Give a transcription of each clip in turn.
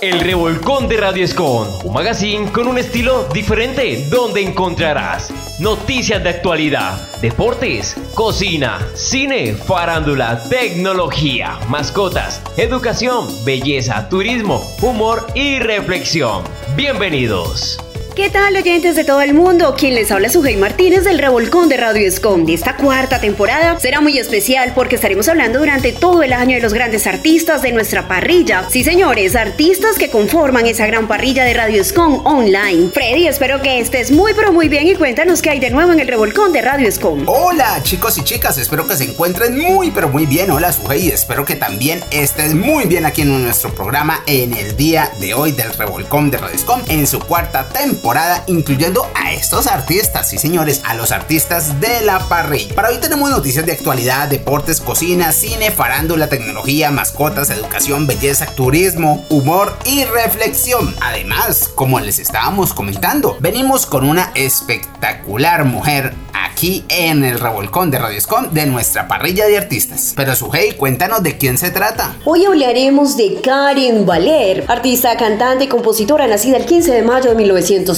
El Revolcón de Radio Escon, un magazine con un estilo diferente donde encontrarás noticias de actualidad, deportes, cocina, cine, farándula, tecnología, mascotas, educación, belleza, turismo, humor y reflexión. Bienvenidos. ¿Qué tal oyentes de todo el mundo? Quien les habla Sujei Martínez del Revolcón de Radio Escom. De esta cuarta temporada será muy especial porque estaremos hablando durante todo el año de los grandes artistas de nuestra parrilla. Sí, señores, artistas que conforman esa gran parrilla de Radio Escom online. Freddy, espero que estés muy pero muy bien y cuéntanos qué hay de nuevo en el Revolcón de Radio Escom. Hola chicos y chicas, espero que se encuentren muy pero muy bien. Hola Sujei, espero que también estés muy bien aquí en nuestro programa en el día de hoy del Revolcón de Radio Escom en su cuarta temporada incluyendo a estos artistas, sí señores, a los artistas de la parrilla. Para hoy tenemos noticias de actualidad, deportes, cocina, cine, farándula, tecnología, mascotas, educación, belleza, turismo, humor y reflexión. Además, como les estábamos comentando, venimos con una espectacular mujer aquí en el revolcón de Radio Escom de nuestra parrilla de artistas. Pero Sujei, cuéntanos de quién se trata. Hoy hablaremos de Karen Valer, artista, cantante y compositora nacida el 15 de mayo de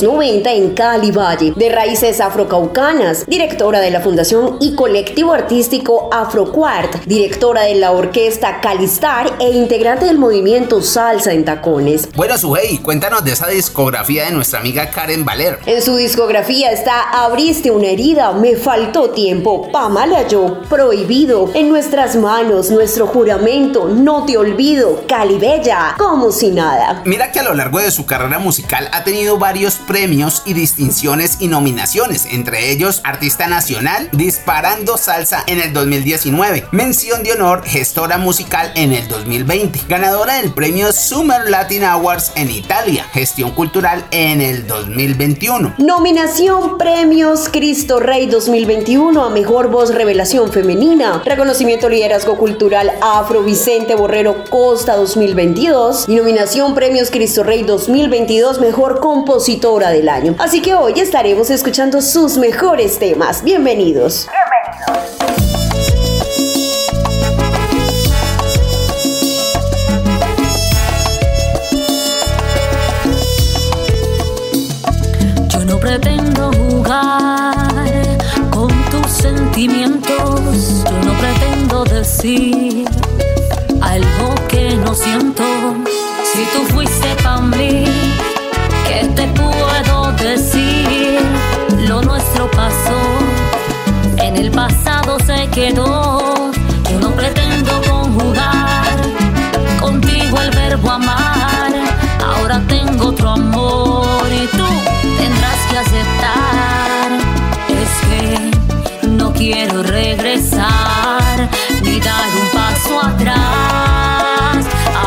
1990 en Cali Valle, de raíces afrocaucanas, directora de la Fundación y colectivo artístico Afroquart, directora de la orquesta Calistar e integrante del movimiento Salsa en Tacones. Bueno, Sujei, cuéntanos de esa discografía de nuestra amiga Karen Valer. En su discografía está Abriste una herida, me faltó tiempo, Pamala yo, prohibido, en nuestras manos nuestro juramento, no te olvido, Calibella, como si nada. Mira que a lo largo de su carrera musical ha tenido varios premios y distinciones y nominaciones, entre ellos Artista Nacional, Disparando Salsa en el 2019, Mención de Honor, Gestora Musical en el 2020, ganadora del premio Summer Latin Awards en Italia, Gestión Cultural en el 2021. Nominación Premios Cristo Rey 2021 a Mejor Voz Revelación Femenina, Reconocimiento Liderazgo Cultural Afro Vicente Borrero Costa 2022 y nominación Premios Cristo Rey 2022 Mejor Compositora del Año. Así que hoy estaremos escuchando sus mejores temas. Bienvenidos. Yo te puedo decir? Lo nuestro pasó, en el pasado se quedó. Yo no pretendo conjugar contigo el verbo amar. Ahora tengo otro amor y tú tendrás que aceptar. Es que quiero regresar ni dar un paso atrás.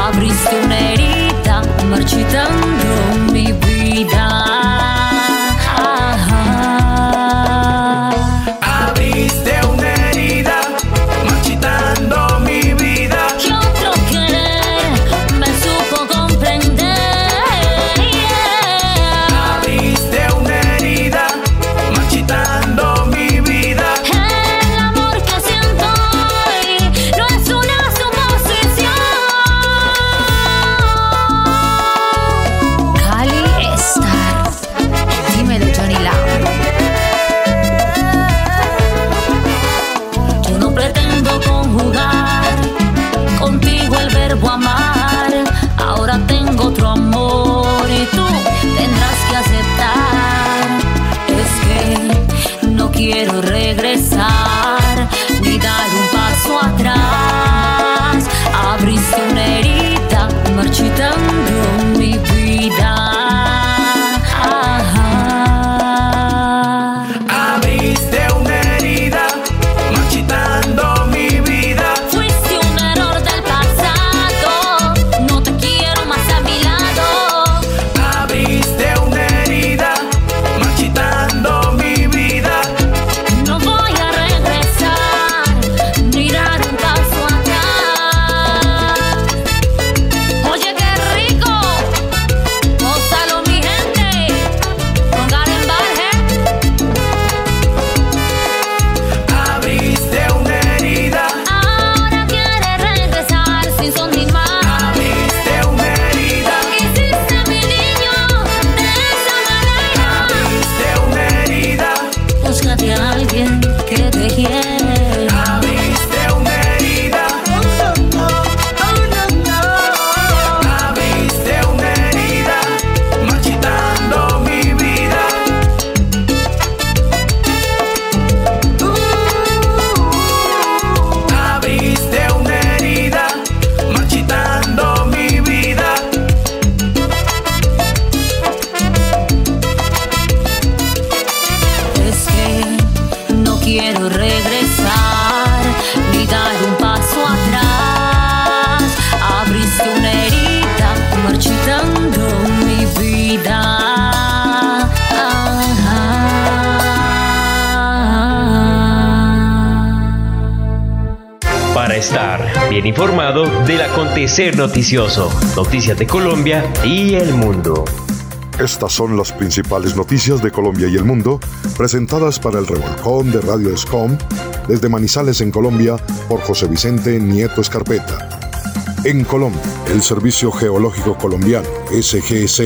Abriste una herida marchitando bien informado del acontecer noticioso, noticias de Colombia y el mundo. Estas son las principales noticias de Colombia y el mundo, presentadas para el revolcón de Radio Escom desde Manizales en Colombia por José Vicente Nieto Escarpeta. En Colombia, el Servicio Geológico Colombiano, SGS,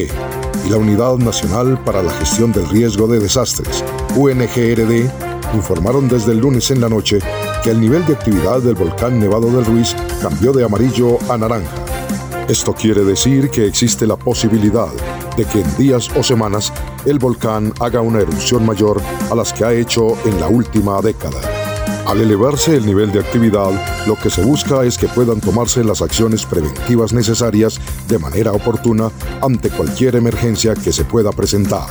y la Unidad Nacional para la Gestión del Riesgo de Desastres, UNGRD, informaron desde el lunes en la noche que el nivel de actividad del volcán Nevado del Ruiz cambió de amarillo a naranja. Esto quiere decir que existe la posibilidad de que en días o semanas el volcán haga una erupción mayor a las que ha hecho en la última década. Al elevarse el nivel de actividad, lo que se busca es que puedan tomarse las acciones preventivas necesarias de manera oportuna ante cualquier emergencia que se pueda presentar.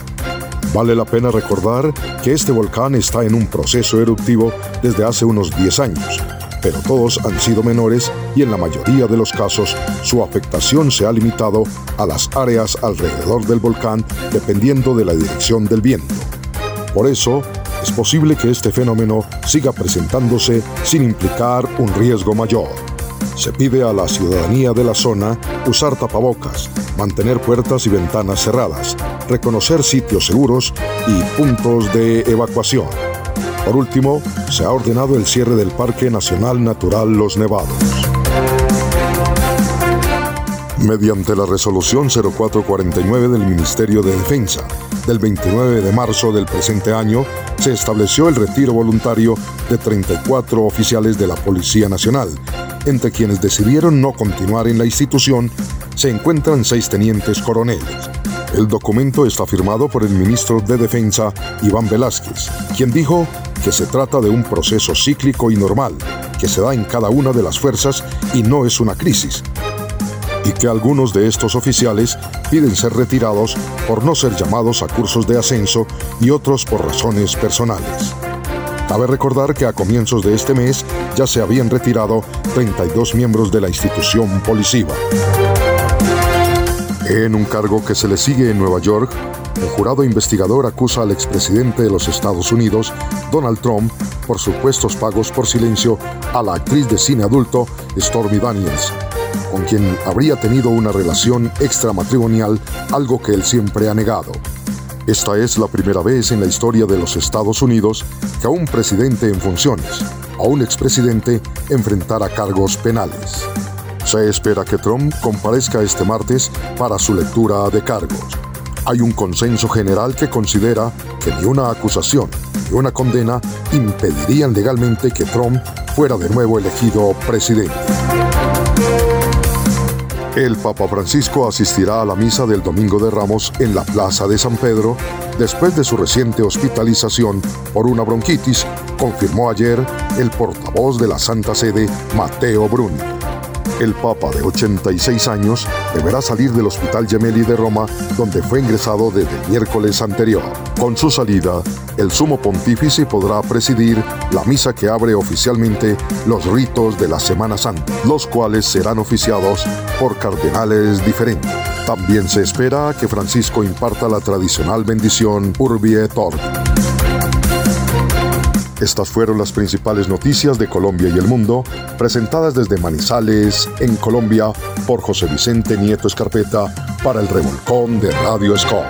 Vale la pena recordar que este volcán está en un proceso eruptivo desde hace unos 10 años, pero todos han sido menores y en la mayoría de los casos su afectación se ha limitado a las áreas alrededor del volcán dependiendo de la dirección del viento. Por eso, es posible que este fenómeno siga presentándose sin implicar un riesgo mayor. Se pide a la ciudadanía de la zona usar tapabocas, mantener puertas y ventanas cerradas, reconocer sitios seguros y puntos de evacuación. Por último, se ha ordenado el cierre del Parque Nacional Natural Los Nevados. Mediante la resolución 0449 del Ministerio de Defensa del 29 de marzo del presente año, se estableció el retiro voluntario de 34 oficiales de la Policía Nacional, entre quienes decidieron no continuar en la institución se encuentran seis tenientes coroneles. El documento está firmado por el ministro de Defensa, Iván Velázquez, quien dijo que se trata de un proceso cíclico y normal, que se da en cada una de las fuerzas y no es una crisis, y que algunos de estos oficiales piden ser retirados por no ser llamados a cursos de ascenso y otros por razones personales. Cabe recordar que a comienzos de este mes ya se habían retirado 32 miembros de la institución policiva. En un cargo que se le sigue en Nueva York, el jurado investigador acusa al expresidente de los Estados Unidos, Donald Trump, por supuestos pagos por silencio a la actriz de cine adulto Stormy Daniels, con quien habría tenido una relación extramatrimonial, algo que él siempre ha negado. Esta es la primera vez en la historia de los Estados Unidos que a un presidente en funciones, a un expresidente, enfrentara cargos penales. Se espera que Trump comparezca este martes para su lectura de cargos. Hay un consenso general que considera que ni una acusación ni una condena impedirían legalmente que Trump fuera de nuevo elegido presidente. El Papa Francisco asistirá a la misa del Domingo de Ramos en la Plaza de San Pedro después de su reciente hospitalización por una bronquitis, confirmó ayer el portavoz de la Santa Sede, Mateo Bruni. El Papa de 86 años deberá salir del Hospital Gemelli de Roma, donde fue ingresado desde el miércoles anterior. Con su salida, el sumo pontífice podrá presidir la misa que abre oficialmente los ritos de la Semana Santa, los cuales serán oficiados por cardenales diferentes. También se espera que Francisco imparta la tradicional bendición Urbi et Orbi. Estas fueron las principales noticias de Colombia y el mundo, presentadas desde Manizales, en Colombia, por José Vicente Nieto Escarpeta, para el Revolcón de Radio Escom.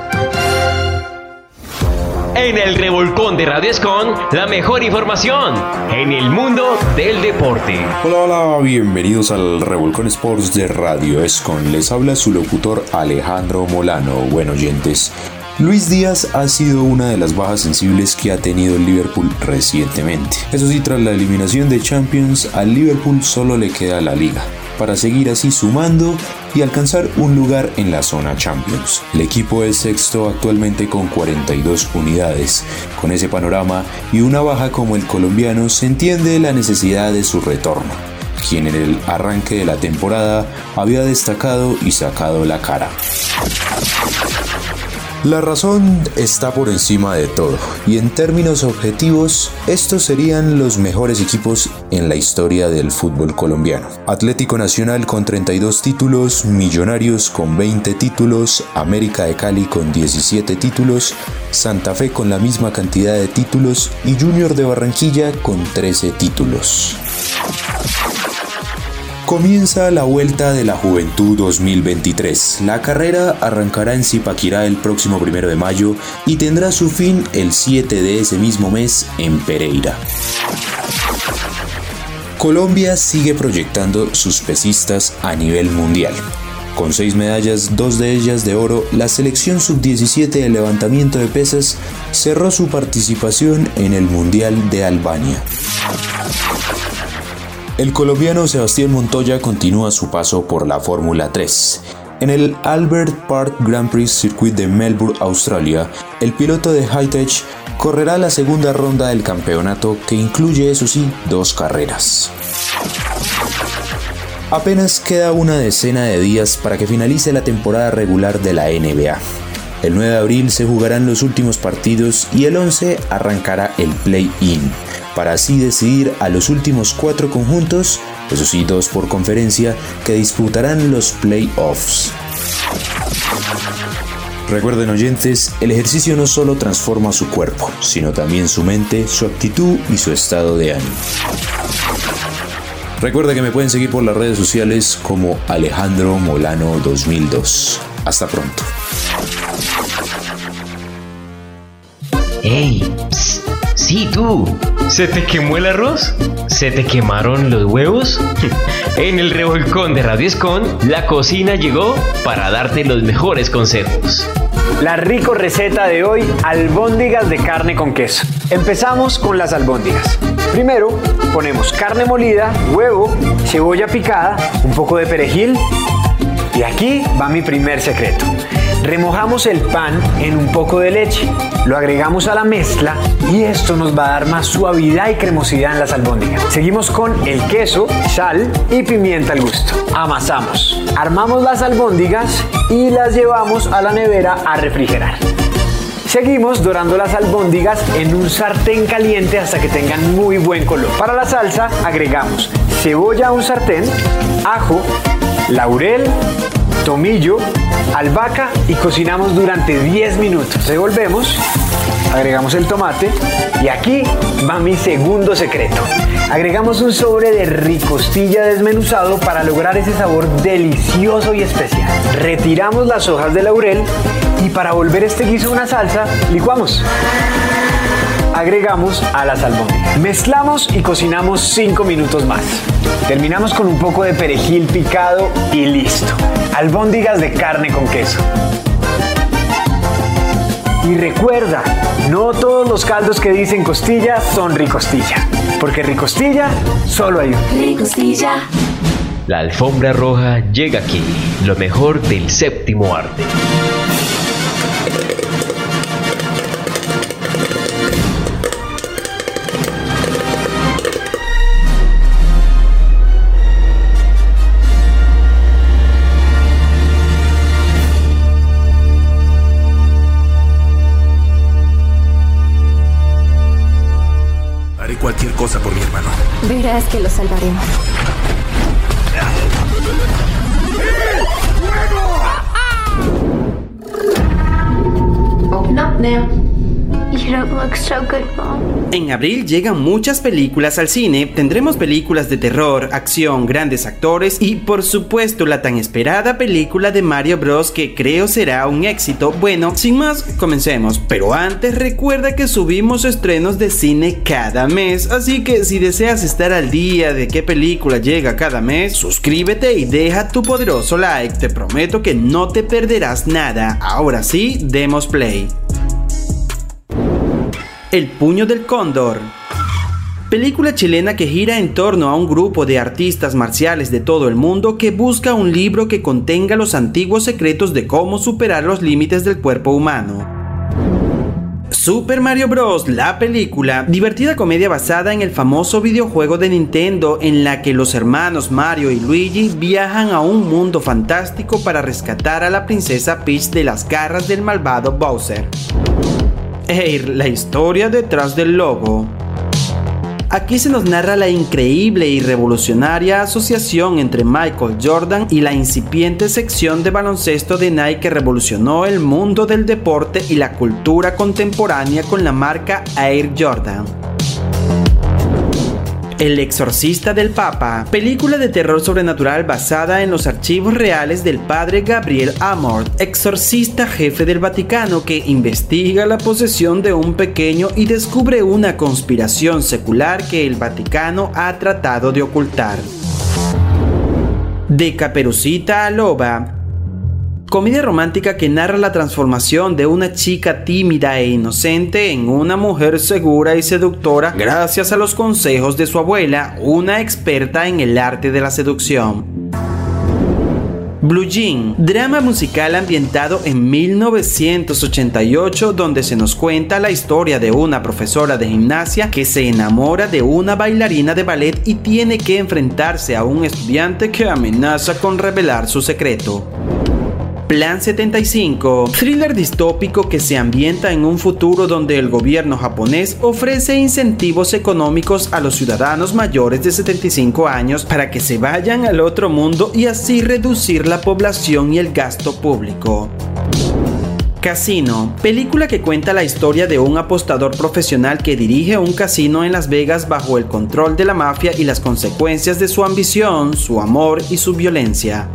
En el Revolcón de Radio Escon, la mejor información en el mundo del deporte. Hola, hola, bienvenidos al Revolcón Sports de Radio Escon. Les habla su locutor Alejandro Molano. Bueno, oyentes. Luis Díaz ha sido una de las bajas sensibles que ha tenido el Liverpool recientemente. Eso sí, tras la eliminación de Champions, al Liverpool solo le queda la liga para seguir así sumando y alcanzar un lugar en la zona Champions. El equipo es sexto actualmente con 42 unidades. Con ese panorama y una baja como el colombiano se entiende la necesidad de su retorno quien en el arranque de la temporada había destacado y sacado la cara. La razón está por encima de todo y en términos objetivos estos serían los mejores equipos en la historia del fútbol colombiano. Atlético Nacional con 32 títulos, Millonarios con 20 títulos, América de Cali con 17 títulos, Santa Fe con la misma cantidad de títulos y Junior de Barranquilla con 13 títulos. Comienza la Vuelta de la Juventud 2023. La carrera arrancará en Zipaquirá el próximo primero de mayo y tendrá su fin el 7 de ese mismo mes en Pereira. Colombia sigue proyectando sus pesistas a nivel mundial. Con seis medallas, dos de ellas de oro, la selección sub-17 de levantamiento de pesas cerró su participación en el Mundial de Albania. El colombiano Sebastián Montoya continúa su paso por la Fórmula 3. En el Albert Park Grand Prix Circuit de Melbourne, Australia, el piloto de Hightech correrá la segunda ronda del campeonato que incluye, eso sí, dos carreras. Apenas queda una decena de días para que finalice la temporada regular de la NBA. El 9 de abril se jugarán los últimos partidos y el 11 arrancará el play-in, para así decidir a los últimos cuatro conjuntos, eso sí, dos por conferencia, que disputarán los playoffs. Recuerden oyentes, el ejercicio no solo transforma su cuerpo, sino también su mente, su actitud y su estado de ánimo. Recuerda que me pueden seguir por las redes sociales como Alejandro Molano 2002. Hasta pronto. ¡Ey! ¡Sí, tú! ¿Se te quemó el arroz? ¿Se te quemaron los huevos? en el revolcón de Radio Escon, la cocina llegó para darte los mejores consejos. La rico receta de hoy, albóndigas de carne con queso. Empezamos con las albóndigas. Primero ponemos carne molida, huevo, cebolla picada, un poco de perejil y aquí va mi primer secreto. Remojamos el pan en un poco de leche, lo agregamos a la mezcla y esto nos va a dar más suavidad y cremosidad en las albóndigas. Seguimos con el queso, sal y pimienta al gusto. Amasamos. Armamos las albóndigas y las llevamos a la nevera a refrigerar. Seguimos dorando las albóndigas en un sartén caliente hasta que tengan muy buen color. Para la salsa agregamos cebolla a un sartén, ajo, laurel, tomillo, albahaca y cocinamos durante 10 minutos. Revolvemos, agregamos el tomate y aquí va mi segundo secreto. Agregamos un sobre de ricostilla desmenuzado para lograr ese sabor delicioso y especial. Retiramos las hojas de laurel y para volver este guiso una salsa, licuamos. Agregamos a la albóndigas. Mezclamos y cocinamos 5 minutos más. Terminamos con un poco de perejil picado y listo. Albóndigas de carne con queso. Y recuerda, no todos los caldos que dicen costilla son ricostilla, porque ricostilla solo hay uno. Ricostilla. La alfombra roja llega aquí, lo mejor del séptimo arte. Verás que lo salvaremos. Open up now. You don't look so good, Mom. En abril llegan muchas películas al cine, tendremos películas de terror, acción, grandes actores y por supuesto la tan esperada película de Mario Bros que creo será un éxito. Bueno, sin más, comencemos, pero antes recuerda que subimos estrenos de cine cada mes, así que si deseas estar al día de qué película llega cada mes, suscríbete y deja tu poderoso like, te prometo que no te perderás nada. Ahora sí, demos play. El puño del cóndor. Película chilena que gira en torno a un grupo de artistas marciales de todo el mundo que busca un libro que contenga los antiguos secretos de cómo superar los límites del cuerpo humano. Super Mario Bros. La película, divertida comedia basada en el famoso videojuego de Nintendo en la que los hermanos Mario y Luigi viajan a un mundo fantástico para rescatar a la princesa Peach de las garras del malvado Bowser. Air, la historia detrás del logo. Aquí se nos narra la increíble y revolucionaria asociación entre Michael Jordan y la incipiente sección de baloncesto de Nike que revolucionó el mundo del deporte y la cultura contemporánea con la marca Air Jordan. El exorcista del Papa, película de terror sobrenatural basada en los archivos reales del padre Gabriel Amort, exorcista jefe del Vaticano que investiga la posesión de un pequeño y descubre una conspiración secular que el Vaticano ha tratado de ocultar. De Caperucita a Loba, Comedia romántica que narra la transformación de una chica tímida e inocente en una mujer segura y seductora gracias a los consejos de su abuela, una experta en el arte de la seducción. Blue Jean, drama musical ambientado en 1988 donde se nos cuenta la historia de una profesora de gimnasia que se enamora de una bailarina de ballet y tiene que enfrentarse a un estudiante que amenaza con revelar su secreto. Plan 75, thriller distópico que se ambienta en un futuro donde el gobierno japonés ofrece incentivos económicos a los ciudadanos mayores de 75 años para que se vayan al otro mundo y así reducir la población y el gasto público. Casino, película que cuenta la historia de un apostador profesional que dirige un casino en Las Vegas bajo el control de la mafia y las consecuencias de su ambición, su amor y su violencia.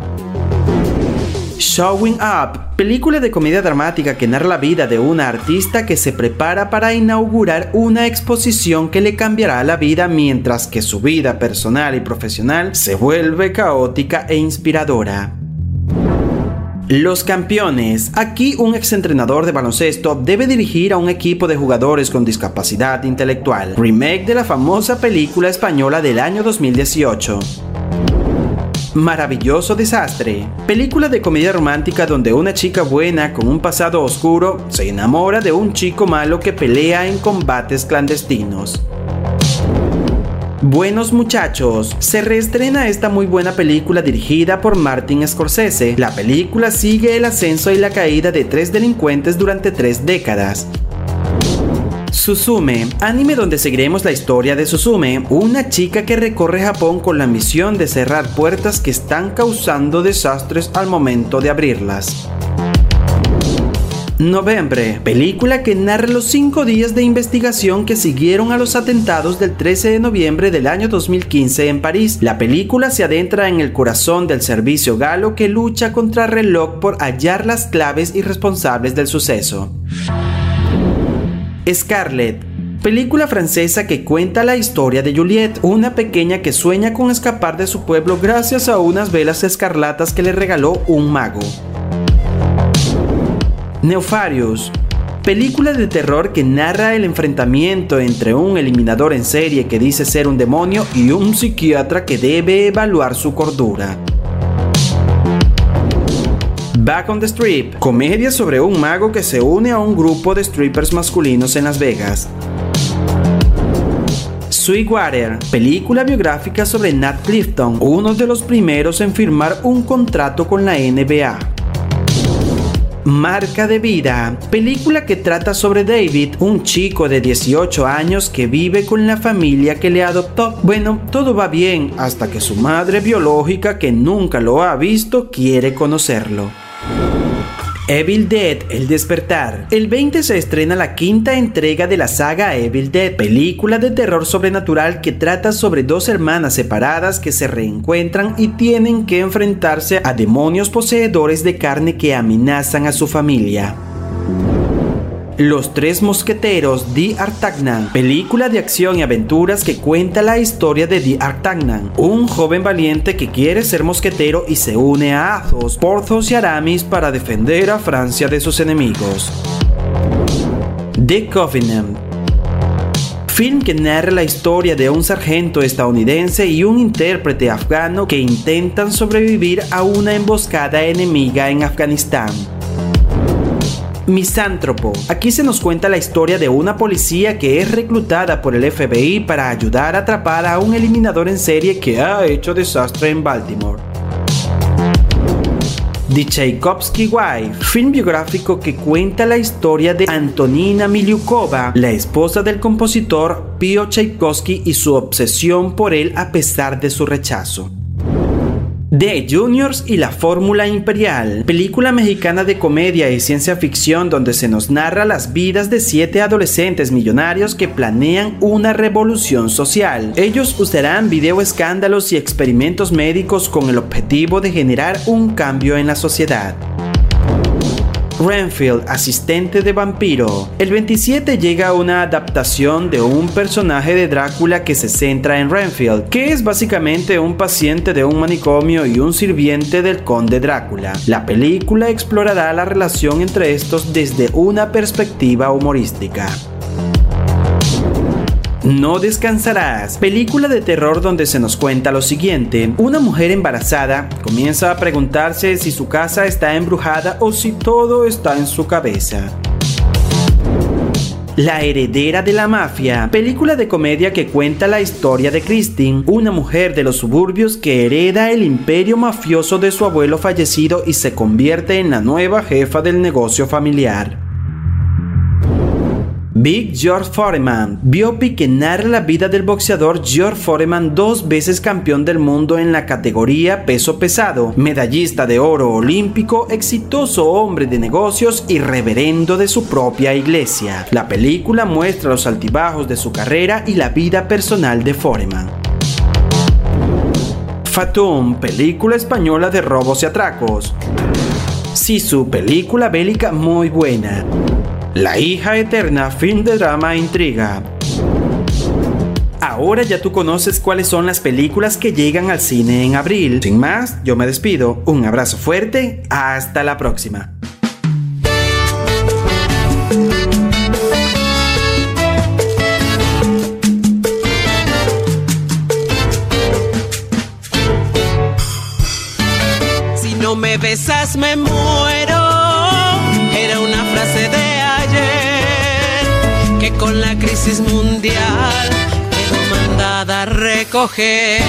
Showing Up, película de comedia dramática que narra la vida de una artista que se prepara para inaugurar una exposición que le cambiará la vida mientras que su vida personal y profesional se vuelve caótica e inspiradora. Los campeones. Aquí un exentrenador de baloncesto debe dirigir a un equipo de jugadores con discapacidad intelectual. Remake de la famosa película española del año 2018. Maravilloso Desastre, película de comedia romántica donde una chica buena con un pasado oscuro se enamora de un chico malo que pelea en combates clandestinos. Buenos muchachos, se reestrena esta muy buena película dirigida por Martin Scorsese. La película sigue el ascenso y la caída de tres delincuentes durante tres décadas. Suzume, anime donde seguiremos la historia de Suzume, una chica que recorre Japón con la misión de cerrar puertas que están causando desastres al momento de abrirlas. Noviembre, película que narra los cinco días de investigación que siguieron a los atentados del 13 de noviembre del año 2015 en París. La película se adentra en el corazón del servicio galo que lucha contra reloj por hallar las claves y responsables del suceso. Scarlett, película francesa que cuenta la historia de Juliette, una pequeña que sueña con escapar de su pueblo gracias a unas velas escarlatas que le regaló un mago. Neofarius, película de terror que narra el enfrentamiento entre un eliminador en serie que dice ser un demonio y un psiquiatra que debe evaluar su cordura. Back on the Strip, comedia sobre un mago que se une a un grupo de strippers masculinos en Las Vegas. Sweetwater, película biográfica sobre Nat Clifton, uno de los primeros en firmar un contrato con la NBA. Marca de vida, película que trata sobre David, un chico de 18 años que vive con la familia que le adoptó. Bueno, todo va bien hasta que su madre biológica, que nunca lo ha visto, quiere conocerlo. Evil Dead, El despertar. El 20 se estrena la quinta entrega de la saga Evil Dead, película de terror sobrenatural que trata sobre dos hermanas separadas que se reencuentran y tienen que enfrentarse a demonios poseedores de carne que amenazan a su familia. Los Tres Mosqueteros de Artagnan, película de acción y aventuras que cuenta la historia de The Artagnan, un joven valiente que quiere ser mosquetero y se une a Athos, Porthos y Aramis para defender a Francia de sus enemigos. The Covenant, film que narra la historia de un sargento estadounidense y un intérprete afgano que intentan sobrevivir a una emboscada enemiga en Afganistán. Misántropo. Aquí se nos cuenta la historia de una policía que es reclutada por el FBI para ayudar a atrapar a un eliminador en serie que ha hecho desastre en Baltimore. The Tchaikovsky Wife, film biográfico que cuenta la historia de Antonina Miliukova, la esposa del compositor Pio Tchaikovsky y su obsesión por él a pesar de su rechazo. The Juniors y la Fórmula Imperial, película mexicana de comedia y ciencia ficción donde se nos narra las vidas de siete adolescentes millonarios que planean una revolución social. Ellos usarán video escándalos y experimentos médicos con el objetivo de generar un cambio en la sociedad. Renfield, asistente de vampiro. El 27 llega una adaptación de un personaje de Drácula que se centra en Renfield, que es básicamente un paciente de un manicomio y un sirviente del conde Drácula. La película explorará la relación entre estos desde una perspectiva humorística. No descansarás, película de terror donde se nos cuenta lo siguiente. Una mujer embarazada comienza a preguntarse si su casa está embrujada o si todo está en su cabeza. La heredera de la mafia, película de comedia que cuenta la historia de Christine, una mujer de los suburbios que hereda el imperio mafioso de su abuelo fallecido y se convierte en la nueva jefa del negocio familiar. Big George Foreman, biopic que narra la vida del boxeador George Foreman, dos veces campeón del mundo en la categoría peso pesado, medallista de oro olímpico, exitoso hombre de negocios y reverendo de su propia iglesia. La película muestra los altibajos de su carrera y la vida personal de Foreman. Fatum, película española de robos y atracos. su película bélica muy buena. La hija eterna, fin de drama e intriga. Ahora ya tú conoces cuáles son las películas que llegan al cine en abril. Sin más, yo me despido. Un abrazo fuerte. Hasta la próxima. Si no me besas me muero. Con la crisis mundial quedó mandada a recoger.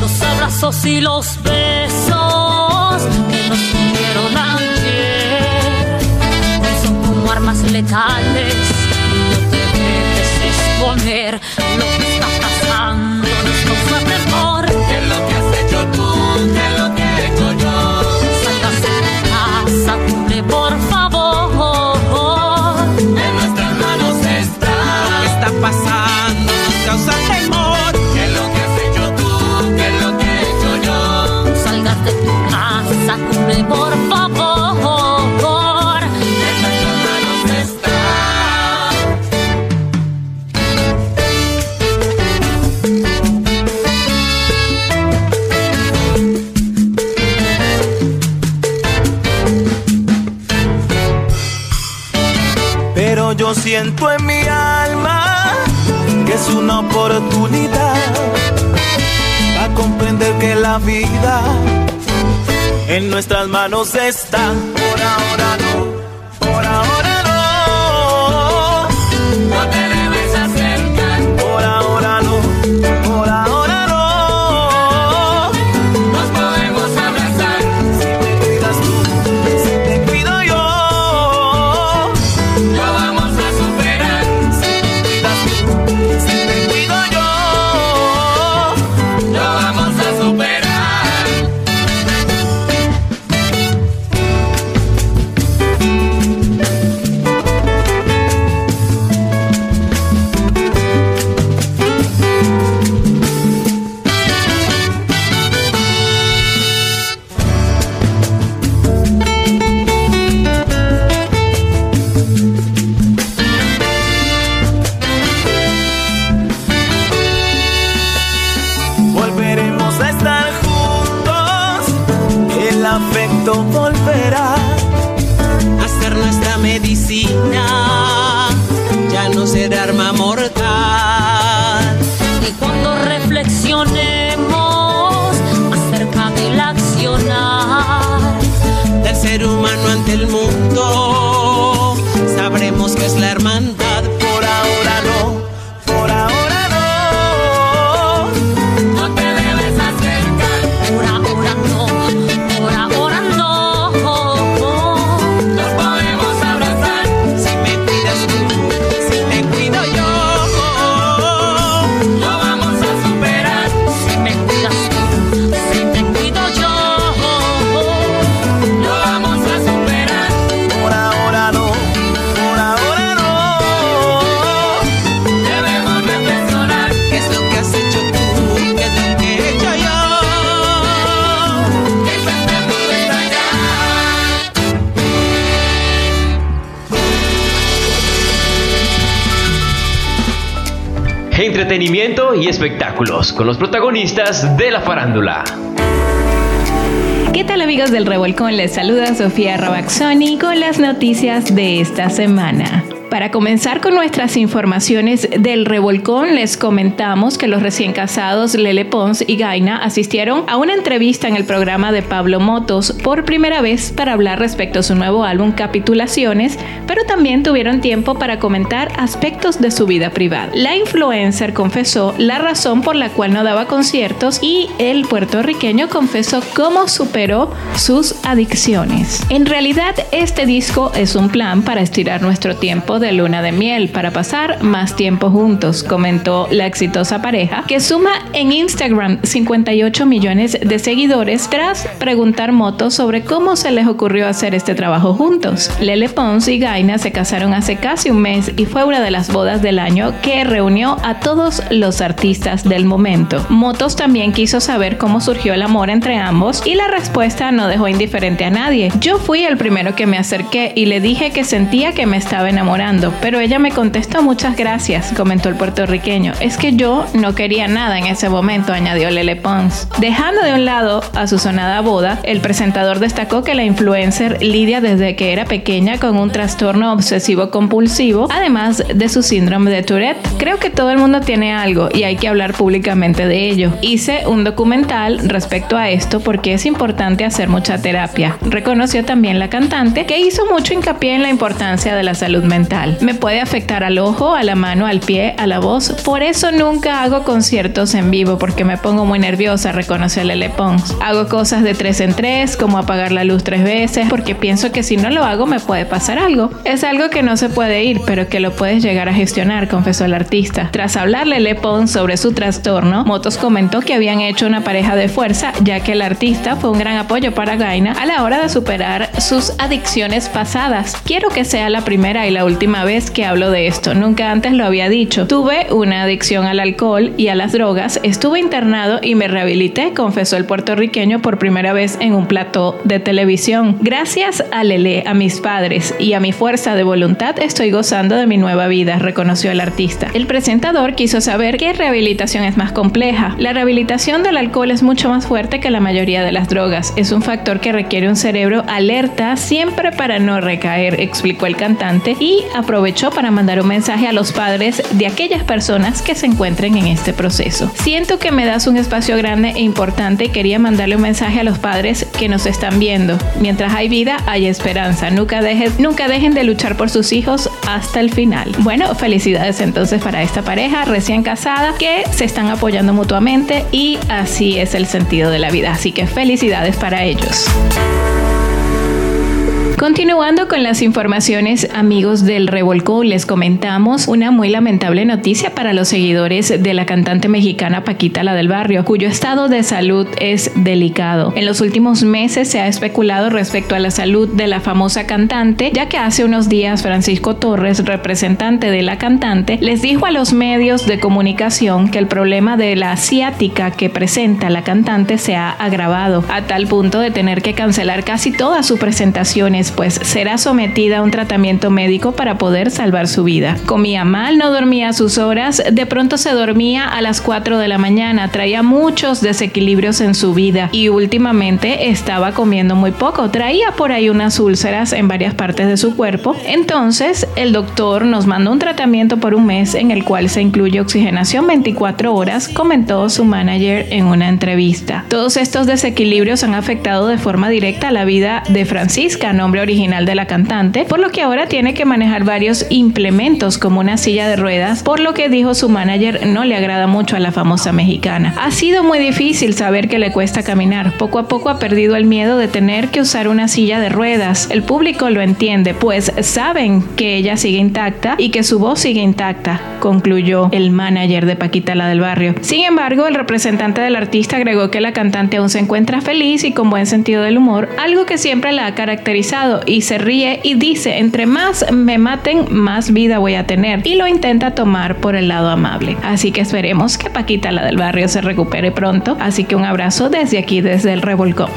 Los abrazos y los besos que nos tuvieron ayer son como armas letales. No te dejes exponer lo yo siento en mi alma es una oportunidad para comprender que la vida en nuestras manos está. Por ahora no, con los protagonistas de la farándula. ¿Qué tal amigos del Revolcón? Les saluda Sofía Robaxoni con las noticias de esta semana. Para comenzar con nuestras informaciones del revolcón, les comentamos que los recién casados Lele Pons y Gaina asistieron a una entrevista en el programa de Pablo Motos por primera vez para hablar respecto a su nuevo álbum Capitulaciones, pero también tuvieron tiempo para comentar aspectos de su vida privada. La influencer confesó la razón por la cual no daba conciertos y el puertorriqueño confesó cómo superó sus adicciones. En realidad, este disco es un plan para estirar nuestro tiempo de luna de miel para pasar más tiempo juntos, comentó la exitosa pareja, que suma en Instagram 58 millones de seguidores tras preguntar Moto sobre cómo se les ocurrió hacer este trabajo juntos. Lele Pons y Gaina se casaron hace casi un mes y fue una de las bodas del año que reunió a todos los artistas del momento. Motos también quiso saber cómo surgió el amor entre ambos y la respuesta no dejó indiferente a nadie. Yo fui el primero que me acerqué y le dije que sentía que me estaba enamorando pero ella me contestó muchas gracias, comentó el puertorriqueño. Es que yo no quería nada en ese momento, añadió Lele Pons. Dejando de un lado a su sonada boda, el presentador destacó que la influencer lidia desde que era pequeña con un trastorno obsesivo compulsivo, además de su síndrome de Tourette. Creo que todo el mundo tiene algo y hay que hablar públicamente de ello. Hice un documental respecto a esto porque es importante hacer mucha terapia. Reconoció también la cantante que hizo mucho hincapié en la importancia de la salud mental. Me puede afectar al ojo, a la mano, al pie, a la voz. Por eso nunca hago conciertos en vivo porque me pongo muy nerviosa, reconoció Lele Pons. Hago cosas de tres en tres, como apagar la luz tres veces, porque pienso que si no lo hago me puede pasar algo. Es algo que no se puede ir, pero que lo puedes llegar a gestionar, confesó el artista. Tras hablar Lele Pons sobre su trastorno, Motos comentó que habían hecho una pareja de fuerza, ya que el artista fue un gran apoyo para Gaina a la hora de superar sus adicciones pasadas. Quiero que sea la primera y la última vez que hablo de esto, nunca antes lo había dicho. Tuve una adicción al alcohol y a las drogas, estuve internado y me rehabilité, confesó el puertorriqueño por primera vez en un plató de televisión. Gracias a Lele, a mis padres y a mi fuerza de voluntad estoy gozando de mi nueva vida, reconoció el artista. El presentador quiso saber qué rehabilitación es más compleja. La rehabilitación del alcohol es mucho más fuerte que la mayoría de las drogas. Es un factor que requiere un cerebro alerta siempre para no recaer, explicó el cantante y aprovechó para mandar un mensaje a los padres de aquellas personas que se encuentren en este proceso. Siento que me das un espacio grande e importante y quería mandarle un mensaje a los padres que nos están viendo. Mientras hay vida, hay esperanza. Nunca dejen, nunca dejen de luchar por sus hijos hasta el final. Bueno, felicidades entonces para esta pareja recién casada que se están apoyando mutuamente y así es el sentido de la vida. Así que felicidades para ellos. Continuando con las informaciones, amigos del Revolcón, les comentamos una muy lamentable noticia para los seguidores de la cantante mexicana Paquita la del Barrio, cuyo estado de salud es delicado. En los últimos meses se ha especulado respecto a la salud de la famosa cantante, ya que hace unos días Francisco Torres, representante de la cantante, les dijo a los medios de comunicación que el problema de la asiática que presenta la cantante se ha agravado, a tal punto de tener que cancelar casi todas sus presentaciones pues será sometida a un tratamiento médico para poder salvar su vida. Comía mal, no dormía a sus horas, de pronto se dormía a las 4 de la mañana, traía muchos desequilibrios en su vida y últimamente estaba comiendo muy poco, traía por ahí unas úlceras en varias partes de su cuerpo. Entonces el doctor nos mandó un tratamiento por un mes en el cual se incluye oxigenación 24 horas, comentó su manager en una entrevista. Todos estos desequilibrios han afectado de forma directa a la vida de Francisca, nombre original de la cantante, por lo que ahora tiene que manejar varios implementos como una silla de ruedas, por lo que dijo su manager no le agrada mucho a la famosa mexicana. Ha sido muy difícil saber que le cuesta caminar, poco a poco ha perdido el miedo de tener que usar una silla de ruedas. El público lo entiende, pues saben que ella sigue intacta y que su voz sigue intacta, concluyó el manager de Paquita la del barrio. Sin embargo, el representante del artista agregó que la cantante aún se encuentra feliz y con buen sentido del humor, algo que siempre la ha caracterizado y se ríe y dice, entre más me maten, más vida voy a tener. Y lo intenta tomar por el lado amable. Así que esperemos que Paquita, la del barrio, se recupere pronto. Así que un abrazo desde aquí, desde el Revolcón.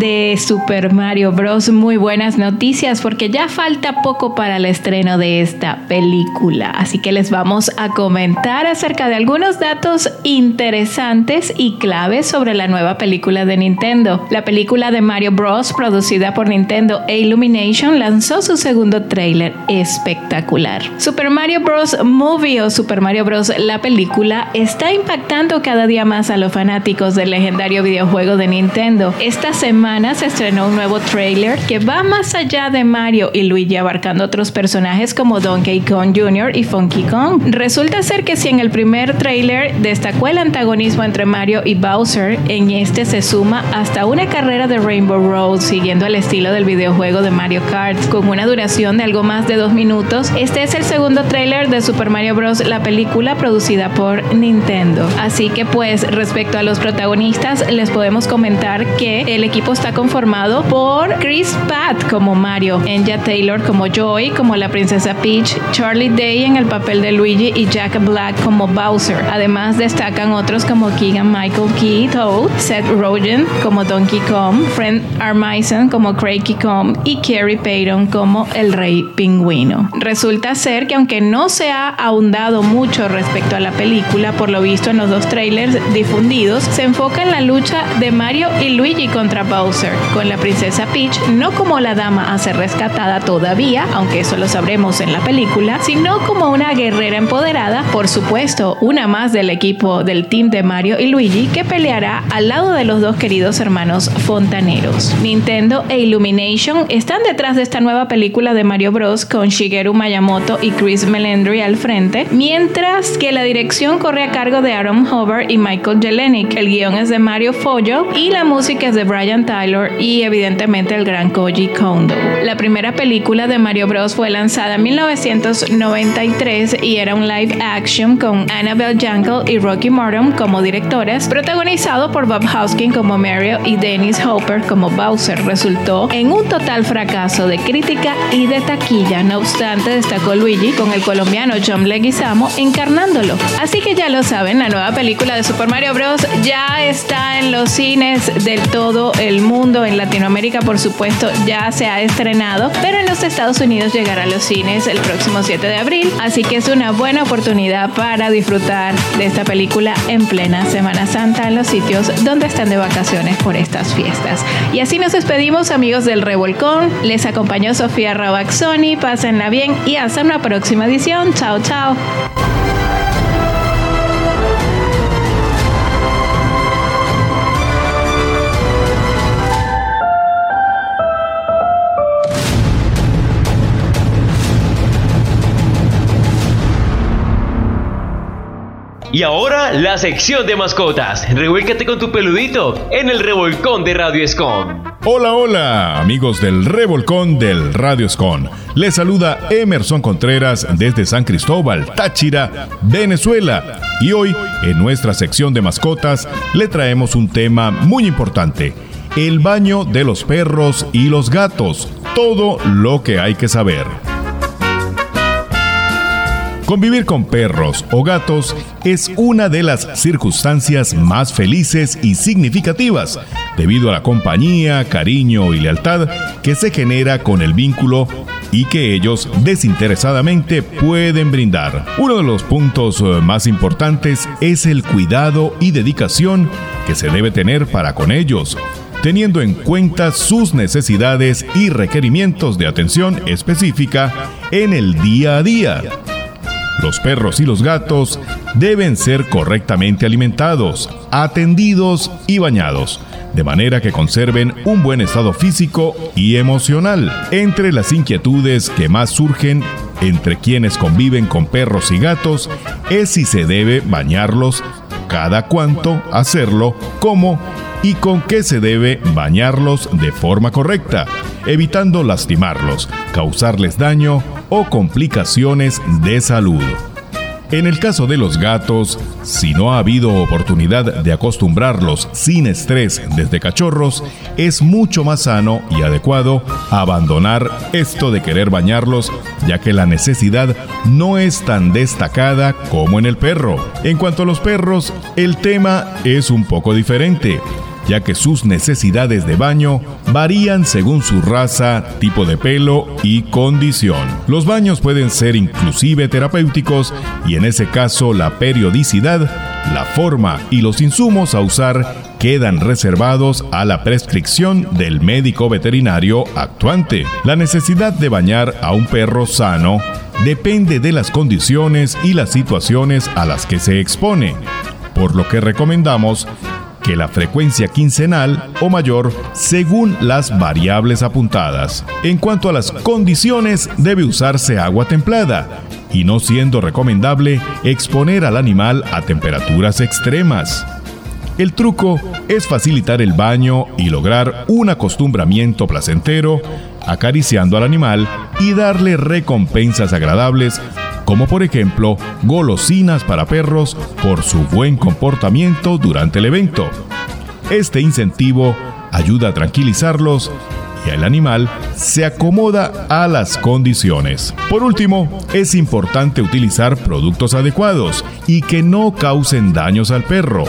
De Super Mario Bros, muy buenas noticias porque ya falta poco para el estreno de esta película. Así que les vamos a comentar acerca de algunos datos interesantes y claves sobre la nueva película de Nintendo. La película de Mario Bros, producida por Nintendo e Illumination, lanzó su segundo tráiler espectacular. Super Mario Bros. Movie o Super Mario Bros. la película está impactando cada día más a los fanáticos del legendario videojuego de Nintendo. Esta semana se estrenó un nuevo trailer que va más allá de Mario y Luigi abarcando otros personajes como Donkey Kong Jr. y Funky Kong. Resulta ser que si en el primer trailer destacó el antagonismo entre Mario y Bowser, en este se suma hasta una carrera de Rainbow Road siguiendo el estilo del videojuego de Mario Kart con una duración de algo más de dos minutos. Este es el segundo trailer de Super Mario Bros. la película producida por Nintendo. Así que pues respecto a los protagonistas les podemos comentar que el equipo está conformado por Chris Pratt como Mario, Enya Taylor como Joy, como la princesa Peach, Charlie Day en el papel de Luigi y Jack Black como Bowser. Además destacan otros como Keegan Michael Key, Toad, Seth Rogen como Donkey Kong, Fred Armisen como Crazy Kong y Kerry Payton como el Rey Pingüino. Resulta ser que aunque no se ha ahondado mucho respecto a la película, por lo visto en los dos trailers difundidos, se enfoca en la lucha de Mario y Luigi contra Bowser, con la princesa Peach no como la dama a ser rescatada todavía, aunque eso lo sabremos en la película, sino como una guerrera empoderada, por supuesto, una más del equipo del team de Mario y Luigi que peleará al lado de los dos queridos hermanos fontaneros. Nintendo e Illumination están detrás de esta nueva película de Mario Bros con Shigeru Miyamoto y Chris Melendry al frente, mientras que la dirección corre a cargo de Aaron Hover y Michael Jelenic. El guion es de Mario Follo y la música es de Brian Tyler y evidentemente el gran Koji Kondo. La primera película de Mario Bros fue lanzada en 1993 y era un live action con Annabelle Jankel y Rocky Morton como directores, protagonizado por Bob Hoskins como Mario y Dennis Hopper como Bowser. Resultó en un total fracaso de crítica y de taquilla. No obstante, destacó Luigi con el colombiano John Leguizamo encarnándolo. Así que ya lo saben, la nueva película de Super Mario Bros. ya está en los cines del todo el mundo. En Latinoamérica, por supuesto, ya se ha estrenado, pero en los Estados Unidos llegará a los cines el próximo 7 de abril. Así que es una buena oportunidad para disfrutar de esta película en plena Semana Santa en los sitios donde están de vacaciones por estas fiestas. Y así nos despedimos, amigos del Revolcón. Les acompañó Sofía Rabaxoni. Pásenla bien y hasta una próxima edición. Chao, chao. Y ahora la sección de mascotas. Revuélcate con tu peludito en el revolcón de Radio Escom. Hola, hola, amigos del revolcón del Radio Escon. Les saluda Emerson Contreras desde San Cristóbal, Táchira, Venezuela. Y hoy, en nuestra sección de mascotas, le traemos un tema muy importante. El baño de los perros y los gatos. Todo lo que hay que saber. Convivir con perros o gatos es una de las circunstancias más felices y significativas, debido a la compañía, cariño y lealtad que se genera con el vínculo y que ellos desinteresadamente pueden brindar. Uno de los puntos eh, más importantes es el cuidado y dedicación que se debe tener para con ellos, teniendo en cuenta sus necesidades y requerimientos de atención específica en el día a día. Los perros y los gatos deben ser correctamente alimentados, atendidos y bañados, de manera que conserven un buen estado físico y emocional. Entre las inquietudes que más surgen entre quienes conviven con perros y gatos es si se debe bañarlos, cada cuánto hacerlo, cómo y con qué se debe bañarlos de forma correcta, evitando lastimarlos, causarles daño o complicaciones de salud. En el caso de los gatos, si no ha habido oportunidad de acostumbrarlos sin estrés desde cachorros, es mucho más sano y adecuado abandonar esto de querer bañarlos, ya que la necesidad no es tan destacada como en el perro. En cuanto a los perros, el tema es un poco diferente ya que sus necesidades de baño varían según su raza, tipo de pelo y condición. Los baños pueden ser inclusive terapéuticos y en ese caso la periodicidad, la forma y los insumos a usar quedan reservados a la prescripción del médico veterinario actuante. La necesidad de bañar a un perro sano depende de las condiciones y las situaciones a las que se expone, por lo que recomendamos que la frecuencia quincenal o mayor según las variables apuntadas. En cuanto a las condiciones, debe usarse agua templada y no siendo recomendable exponer al animal a temperaturas extremas. El truco es facilitar el baño y lograr un acostumbramiento placentero, acariciando al animal y darle recompensas agradables, como por ejemplo golosinas para perros por su buen comportamiento durante el evento. Este incentivo ayuda a tranquilizarlos y el animal se acomoda a las condiciones. Por último, es importante utilizar productos adecuados y que no causen daños al perro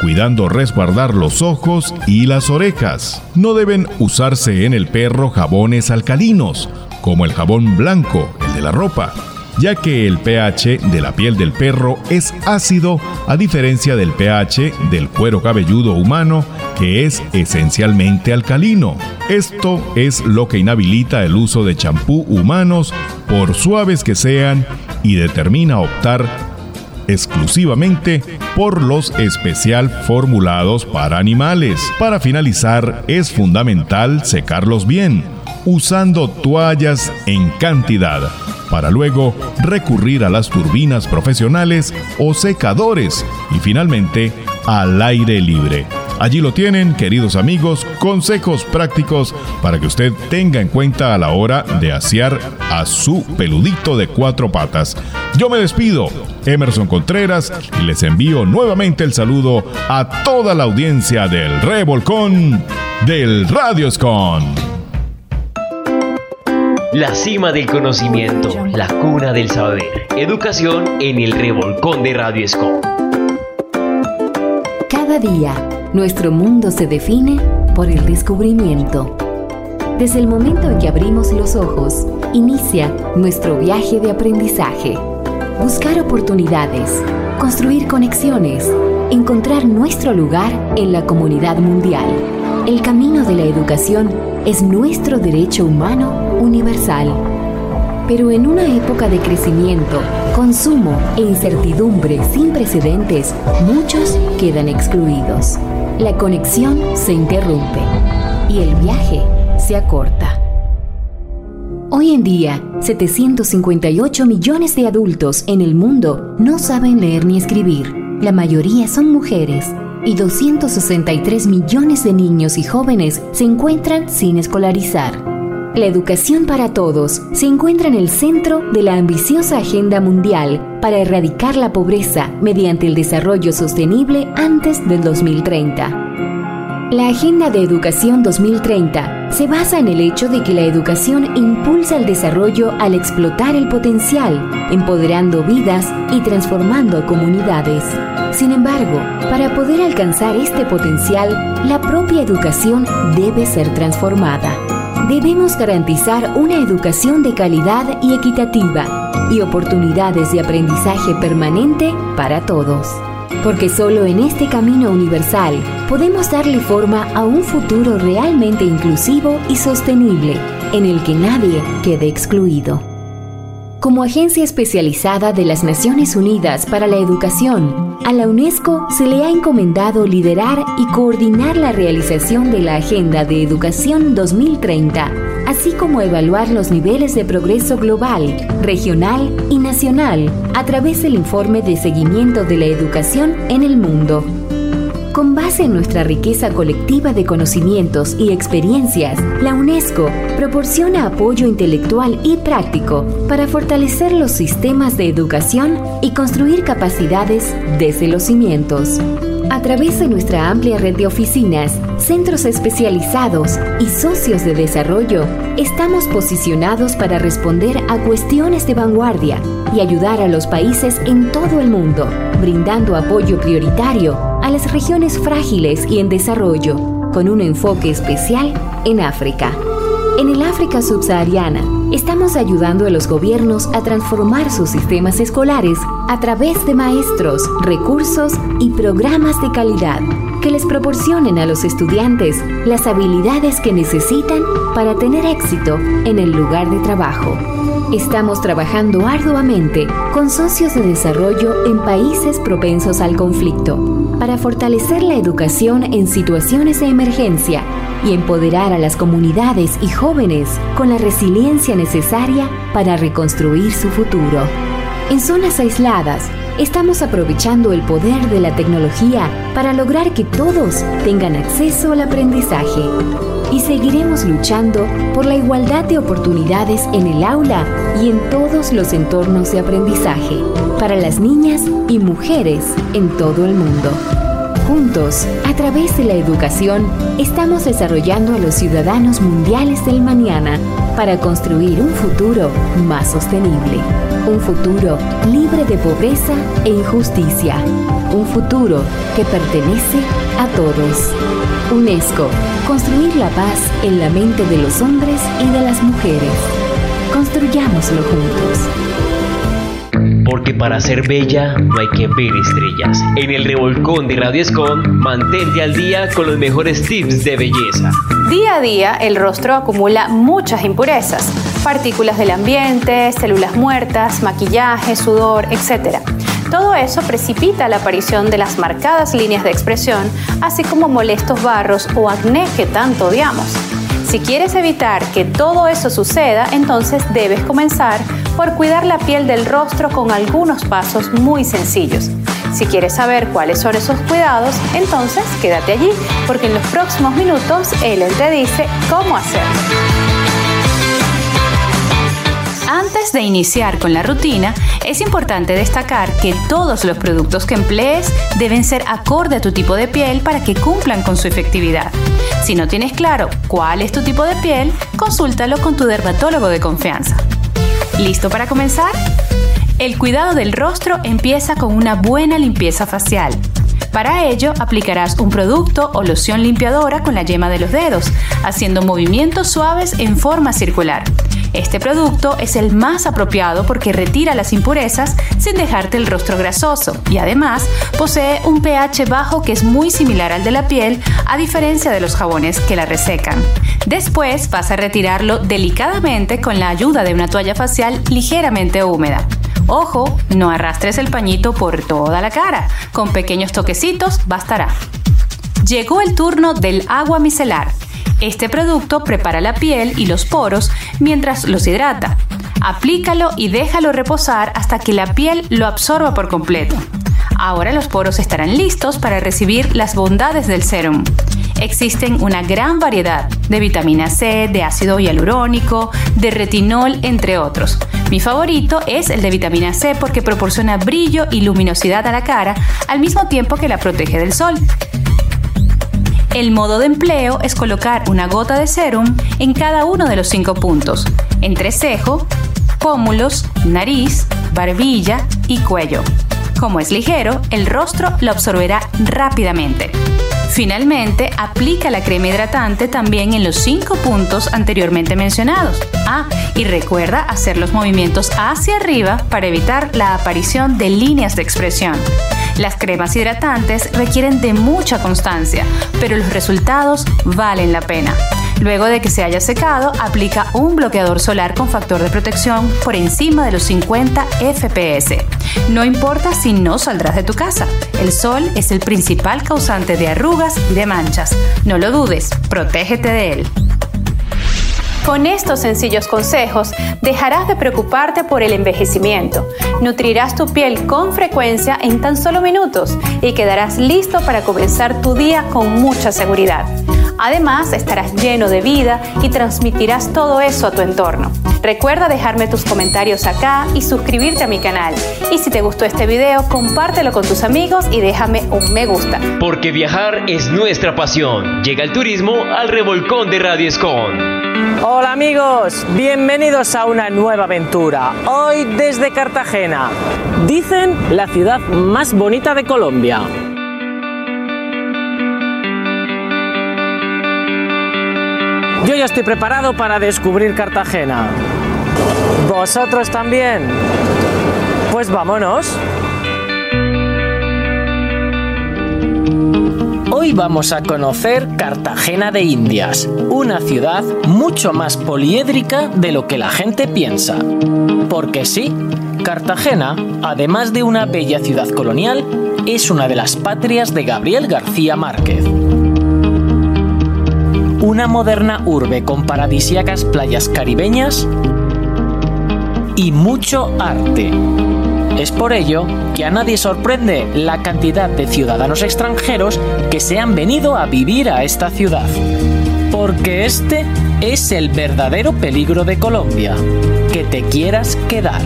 cuidando resguardar los ojos y las orejas. No deben usarse en el perro jabones alcalinos, como el jabón blanco, el de la ropa, ya que el pH de la piel del perro es ácido a diferencia del pH del cuero cabelludo humano que es esencialmente alcalino. Esto es lo que inhabilita el uso de champú humanos por suaves que sean y determina optar exclusivamente por los especial formulados para animales. Para finalizar, es fundamental secarlos bien, usando toallas en cantidad, para luego recurrir a las turbinas profesionales o secadores y finalmente al aire libre. Allí lo tienen, queridos amigos, consejos prácticos para que usted tenga en cuenta a la hora de asear a su peludito de cuatro patas. Yo me despido, Emerson Contreras, y les envío nuevamente el saludo a toda la audiencia del Revolcón del Radioscon. La cima del conocimiento, la cuna del saber. Educación en el Revolcón de Radio Cada día nuestro mundo se define por el descubrimiento. Desde el momento en que abrimos los ojos, inicia nuestro viaje de aprendizaje. Buscar oportunidades, construir conexiones, encontrar nuestro lugar en la comunidad mundial. El camino de la educación es nuestro derecho humano universal. Pero en una época de crecimiento, consumo e incertidumbre sin precedentes, muchos quedan excluidos la conexión se interrumpe y el viaje se acorta. Hoy en día, 758 millones de adultos en el mundo no saben leer ni escribir. La mayoría son mujeres y 263 millones de niños y jóvenes se encuentran sin escolarizar. La educación para todos se encuentra en el centro de la ambiciosa Agenda Mundial para erradicar la pobreza mediante el desarrollo sostenible antes del 2030. La Agenda de Educación 2030 se basa en el hecho de que la educación impulsa el desarrollo al explotar el potencial, empoderando vidas y transformando comunidades. Sin embargo, para poder alcanzar este potencial, la propia educación debe ser transformada debemos garantizar una educación de calidad y equitativa y oportunidades de aprendizaje permanente para todos. Porque solo en este camino universal podemos darle forma a un futuro realmente inclusivo y sostenible, en el que nadie quede excluido. Como agencia especializada de las Naciones Unidas para la Educación, a la UNESCO se le ha encomendado liderar y coordinar la realización de la Agenda de Educación 2030, así como evaluar los niveles de progreso global, regional y nacional a través del informe de seguimiento de la educación en el mundo. Con base en nuestra riqueza colectiva de conocimientos y experiencias, la UNESCO proporciona apoyo intelectual y práctico para fortalecer los sistemas de educación y construir capacidades desde los cimientos. A través de nuestra amplia red de oficinas, centros especializados y socios de desarrollo, estamos posicionados para responder a cuestiones de vanguardia y ayudar a los países en todo el mundo, brindando apoyo prioritario a las regiones frágiles y en desarrollo, con un enfoque especial en África. En el África subsahariana, estamos ayudando a los gobiernos a transformar sus sistemas escolares a través de maestros, recursos y programas de calidad que les proporcionen a los estudiantes las habilidades que necesitan para tener éxito en el lugar de trabajo. Estamos trabajando arduamente con socios de desarrollo en países propensos al conflicto para fortalecer la educación en situaciones de emergencia y empoderar a las comunidades y jóvenes con la resiliencia necesaria para reconstruir su futuro. En zonas aisladas, estamos aprovechando el poder de la tecnología para lograr que todos tengan acceso al aprendizaje. Y seguiremos luchando por la igualdad de oportunidades en el aula y en todos los entornos de aprendizaje para las niñas y mujeres en todo el mundo. Juntos, a través de la educación, estamos desarrollando a los ciudadanos mundiales del mañana para construir un futuro más sostenible. Un futuro libre de pobreza e injusticia. Un futuro que pertenece a todos. UNESCO. Construir la paz en la mente de los hombres y de las mujeres. Construyámoslo juntos. Porque para ser bella no hay que ver estrellas. En el revolcón de Radio Escon, mantente al día con los mejores tips de belleza. Día a día, el rostro acumula muchas impurezas, partículas del ambiente, células muertas, maquillaje, sudor, etc. Todo eso precipita la aparición de las marcadas líneas de expresión, así como molestos barros o acné que tanto odiamos. Si quieres evitar que todo eso suceda, entonces debes comenzar por cuidar la piel del rostro con algunos pasos muy sencillos. Si quieres saber cuáles son esos cuidados, entonces quédate allí, porque en los próximos minutos Ellen te dice cómo hacerlo. Antes de iniciar con la rutina, es importante destacar que todos los productos que emplees deben ser acorde a tu tipo de piel para que cumplan con su efectividad. Si no tienes claro cuál es tu tipo de piel, consúltalo con tu dermatólogo de confianza. ¿Listo para comenzar? El cuidado del rostro empieza con una buena limpieza facial. Para ello, aplicarás un producto o loción limpiadora con la yema de los dedos, haciendo movimientos suaves en forma circular. Este producto es el más apropiado porque retira las impurezas sin dejarte el rostro grasoso y además posee un pH bajo que es muy similar al de la piel a diferencia de los jabones que la resecan. Después vas a retirarlo delicadamente con la ayuda de una toalla facial ligeramente húmeda. Ojo, no arrastres el pañito por toda la cara, con pequeños toquecitos bastará. Llegó el turno del agua micelar. Este producto prepara la piel y los poros mientras los hidrata. Aplícalo y déjalo reposar hasta que la piel lo absorba por completo. Ahora los poros estarán listos para recibir las bondades del serum. Existen una gran variedad de vitamina C, de ácido hialurónico, de retinol, entre otros. Mi favorito es el de vitamina C porque proporciona brillo y luminosidad a la cara al mismo tiempo que la protege del sol. El modo de empleo es colocar una gota de serum en cada uno de los cinco puntos, entrecejo, pómulos, nariz, barbilla y cuello. Como es ligero, el rostro lo absorberá rápidamente. Finalmente, aplica la crema hidratante también en los cinco puntos anteriormente mencionados. Ah, y recuerda hacer los movimientos hacia arriba para evitar la aparición de líneas de expresión. Las cremas hidratantes requieren de mucha constancia, pero los resultados valen la pena. Luego de que se haya secado, aplica un bloqueador solar con factor de protección por encima de los 50 FPS. No importa si no saldrás de tu casa, el sol es el principal causante de arrugas y de manchas. No lo dudes, protégete de él. Con estos sencillos consejos dejarás de preocuparte por el envejecimiento, nutrirás tu piel con frecuencia en tan solo minutos y quedarás listo para comenzar tu día con mucha seguridad. Además, estarás lleno de vida y transmitirás todo eso a tu entorno. Recuerda dejarme tus comentarios acá y suscribirte a mi canal. Y si te gustó este video, compártelo con tus amigos y déjame un me gusta. Porque viajar es nuestra pasión. Llega el turismo al revolcón de Radio Escon. Hola amigos, bienvenidos a una nueva aventura. Hoy desde Cartagena. Dicen la ciudad más bonita de Colombia. Yo ya estoy preparado para descubrir Cartagena. ¿Vosotros también? Pues vámonos. Hoy vamos a conocer Cartagena de Indias, una ciudad mucho más poliédrica de lo que la gente piensa. Porque sí, Cartagena, además de una bella ciudad colonial, es una de las patrias de Gabriel García Márquez. Una moderna urbe con paradisíacas playas caribeñas y mucho arte. Es por ello que a nadie sorprende la cantidad de ciudadanos extranjeros que se han venido a vivir a esta ciudad. Porque este es el verdadero peligro de Colombia, que te quieras quedar.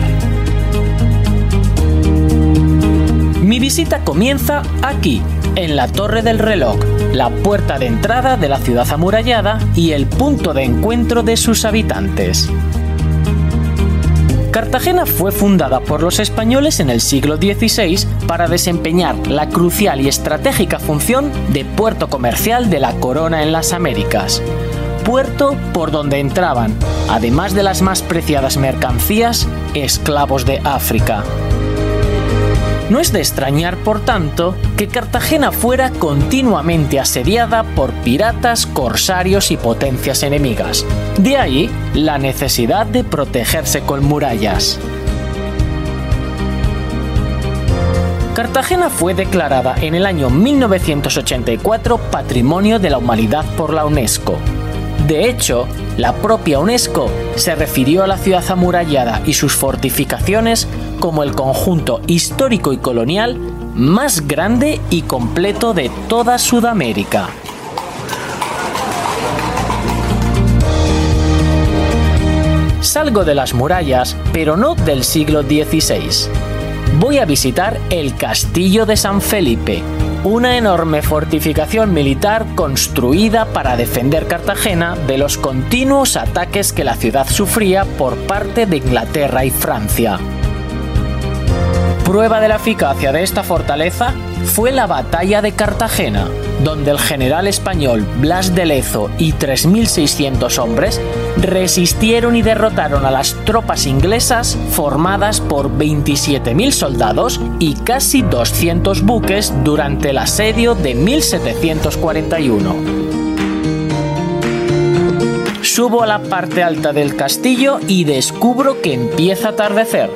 Mi visita comienza aquí, en la Torre del Reloj, la puerta de entrada de la ciudad amurallada y el punto de encuentro de sus habitantes. Cartagena fue fundada por los españoles en el siglo XVI para desempeñar la crucial y estratégica función de puerto comercial de la corona en las Américas. Puerto por donde entraban, además de las más preciadas mercancías, esclavos de África. No es de extrañar, por tanto, que Cartagena fuera continuamente asediada por piratas, corsarios y potencias enemigas. De ahí la necesidad de protegerse con murallas. Cartagena fue declarada en el año 1984 Patrimonio de la Humanidad por la UNESCO. De hecho, la propia UNESCO se refirió a la ciudad amurallada y sus fortificaciones como el conjunto histórico y colonial más grande y completo de toda Sudamérica. Salgo de las murallas, pero no del siglo XVI. Voy a visitar el Castillo de San Felipe, una enorme fortificación militar construida para defender Cartagena de los continuos ataques que la ciudad sufría por parte de Inglaterra y Francia. Prueba de la eficacia de esta fortaleza fue la batalla de Cartagena, donde el general español Blas de Lezo y 3.600 hombres resistieron y derrotaron a las tropas inglesas formadas por 27.000 soldados y casi 200 buques durante el asedio de 1741. Subo a la parte alta del castillo y descubro que empieza a atardecer.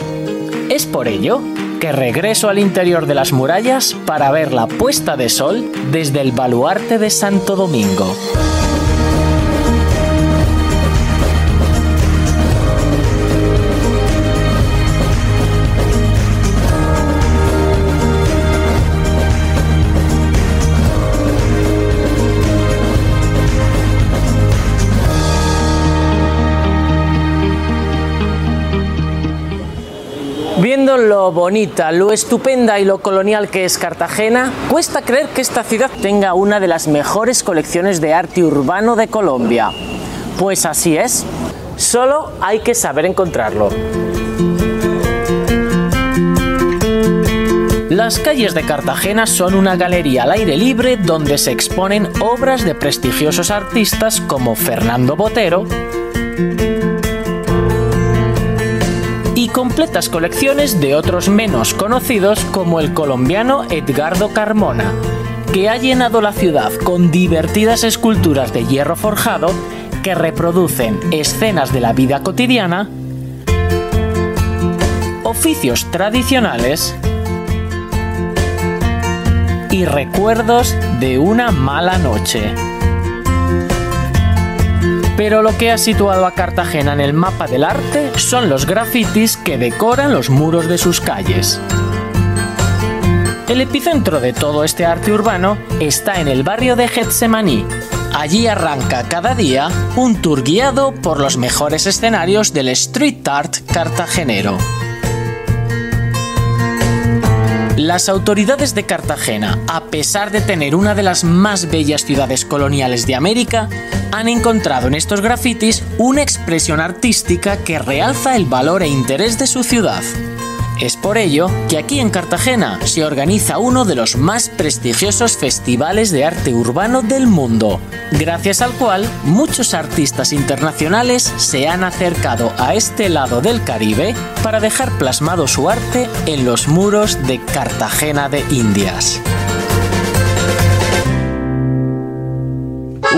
Es por ello que regreso al interior de las murallas para ver la puesta de sol desde el baluarte de Santo Domingo. Lo bonita, lo estupenda y lo colonial que es Cartagena, cuesta creer que esta ciudad tenga una de las mejores colecciones de arte urbano de Colombia. Pues así es, solo hay que saber encontrarlo. Las calles de Cartagena son una galería al aire libre donde se exponen obras de prestigiosos artistas como Fernando Botero, y completas colecciones de otros menos conocidos como el colombiano Edgardo Carmona, que ha llenado la ciudad con divertidas esculturas de hierro forjado que reproducen escenas de la vida cotidiana, oficios tradicionales y recuerdos de una mala noche. Pero lo que ha situado a Cartagena en el mapa del arte son los grafitis que decoran los muros de sus calles. El epicentro de todo este arte urbano está en el barrio de Getsemaní. Allí arranca cada día un tour guiado por los mejores escenarios del street art cartagenero. Las autoridades de Cartagena, a pesar de tener una de las más bellas ciudades coloniales de América, han encontrado en estos grafitis una expresión artística que realza el valor e interés de su ciudad. Es por ello que aquí en Cartagena se organiza uno de los más prestigiosos festivales de arte urbano del mundo, gracias al cual muchos artistas internacionales se han acercado a este lado del Caribe para dejar plasmado su arte en los muros de Cartagena de Indias.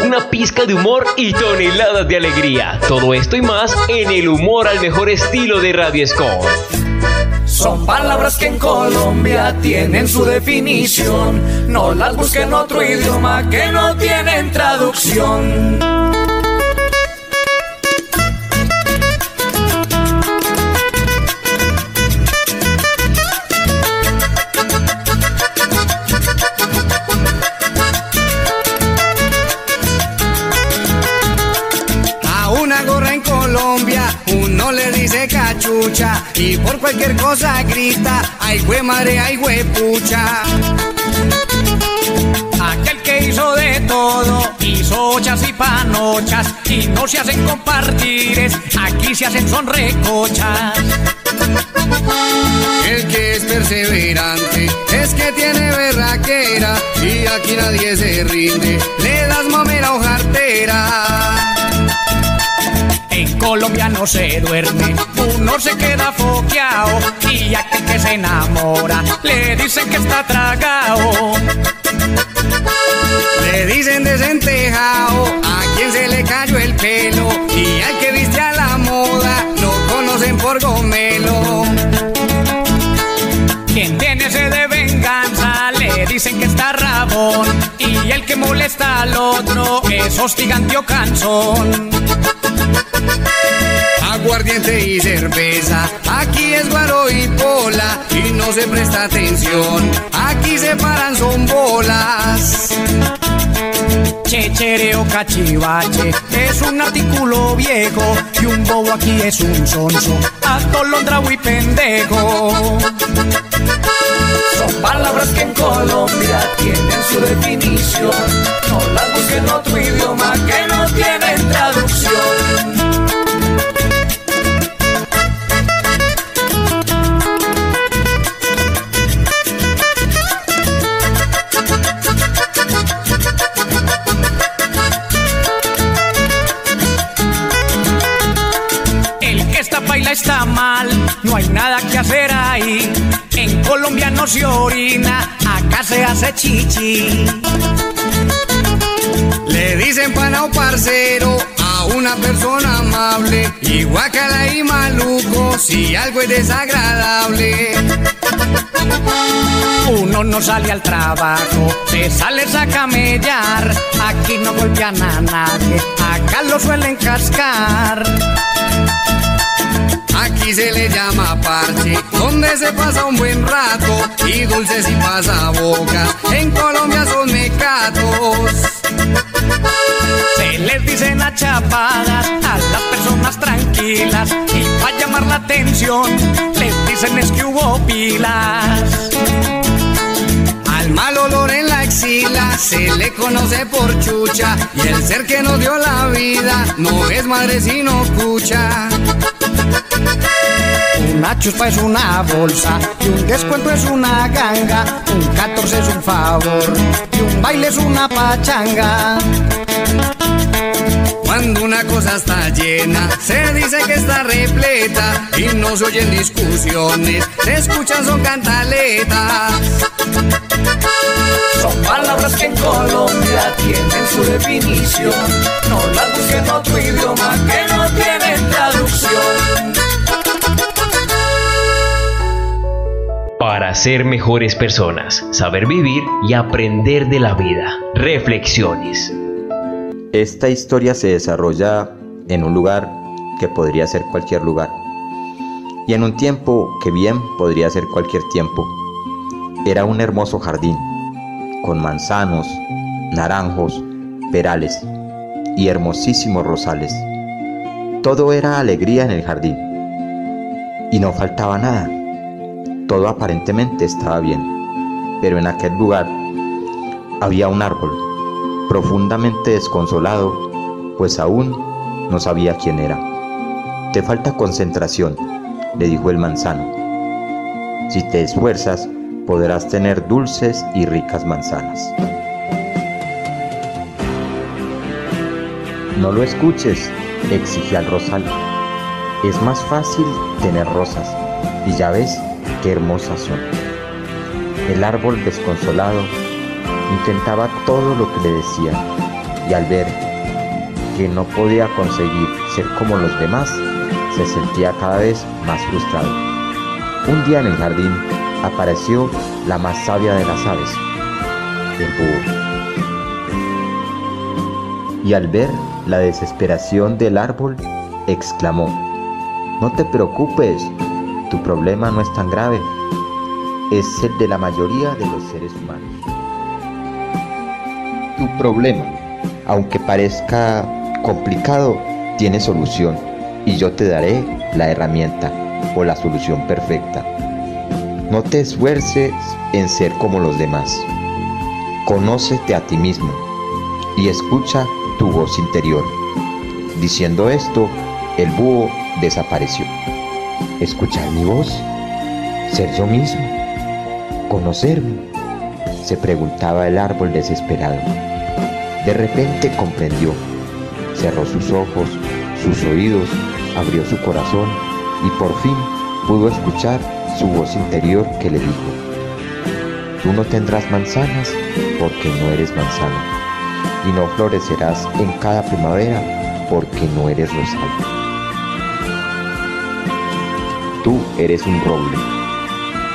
Una pizca de humor y toneladas de alegría. Todo esto y más en el humor al mejor estilo de Radio Escom. Son palabras que en Colombia tienen su definición. No las busquen en otro idioma que no tienen traducción. Y por cualquier cosa grita, ay güey madre, ay güey pucha. Aquel que hizo de todo, hizo ochas y panochas, y no se hacen compartires, aquí se hacen son recochas. El que es perseverante es que tiene berraquera y aquí nadie se rinde, le das mamera o jartera. En Colombia no se duerme, uno se queda foqueado y aquel que se enamora le dicen que está tragado. Le dicen desentejado a quien se le cayó el pelo y al que viste a la moda lo conocen por gomelo. Quien tiene sed de venganza le dicen que está rabón el que molesta al otro es hostigante o cansón aguardiente y cerveza. Aquí es guaro y pola y no se presta atención. Aquí se paran son bolas. Chechere o cachivache es un artículo viejo y un bobo aquí es un sonso, atolondrado y pendejo. Son palabras que en Colombia tienen su definición, no las busquen en otro idioma que no hay nada que hacer ahí. En Colombia no se orina, acá se hace chichi. Le dicen pana o parcero a una persona amable y guacala y maluco si algo es desagradable. Uno no sale al trabajo, te sales a camellar. Aquí no golpean a nadie, acá lo suelen cascar. Aquí se le llama parche, donde se pasa un buen rato y dulces y boca. En Colombia son mecatos. Se les dicen achapadas a las personas tranquilas y para llamar la atención les dicen es que hubo pilas. Al mal olor en la axila se le conoce por chucha y el ser que nos dio la vida no es madre sino cucha. Una chuspa es una bolsa y un descuento es una ganga, un 14 es un favor y un baile es una pachanga. Cuando una cosa está llena, se dice que está repleta y no se oyen discusiones, se escuchan son cantaletas. Son palabras que en Colombia tienen su definición, no las busquen en otro idioma que no tienen traducción. Para ser mejores personas, saber vivir y aprender de la vida. Reflexiones. Esta historia se desarrolla en un lugar que podría ser cualquier lugar y en un tiempo que bien podría ser cualquier tiempo. Era un hermoso jardín con manzanos, naranjos, perales y hermosísimos rosales. Todo era alegría en el jardín y no faltaba nada. Todo aparentemente estaba bien, pero en aquel lugar había un árbol profundamente desconsolado, pues aún no sabía quién era. Te falta concentración, le dijo el manzano. Si te esfuerzas, podrás tener dulces y ricas manzanas. No lo escuches, exigía el rosal. Es más fácil tener rosas, y ya ves qué hermosas son. El árbol desconsolado intentaba todo lo que le decía, y al ver que no podía conseguir ser como los demás, se sentía cada vez más frustrado. Un día en el jardín apareció la más sabia de las aves, el búho. Y al ver la desesperación del árbol, exclamó, No te preocupes, tu problema no es tan grave, es el de la mayoría de los seres humanos. Tu problema, aunque parezca complicado, tiene solución y yo te daré la herramienta o la solución perfecta. No te esfuerces en ser como los demás. Conócete a ti mismo y escucha tu voz interior. Diciendo esto, el búho desapareció. ¿Escuchar mi voz? ¿Ser yo mismo? ¿Conocerme? Se preguntaba el árbol desesperado. De repente comprendió. Cerró sus ojos, sus oídos, abrió su corazón y por fin pudo escuchar su voz interior que le dijo, Tú no tendrás manzanas porque no eres manzana y no florecerás en cada primavera porque no eres rosal. Tú eres un roble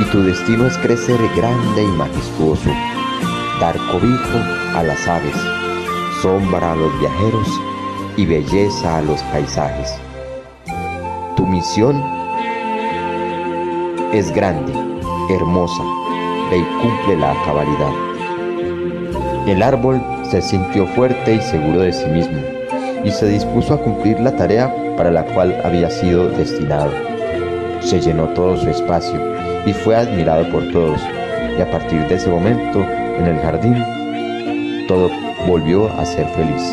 y tu destino es crecer grande y majestuoso, dar cobijo a las aves, sombra a los viajeros y belleza a los paisajes. Tu misión es grande, hermosa, y cumple la cabalidad. El árbol se sintió fuerte y seguro de sí mismo y se dispuso a cumplir la tarea para la cual había sido destinado. Se llenó todo su espacio y fue admirado por todos y a partir de ese momento en el jardín todo volvió a ser feliz.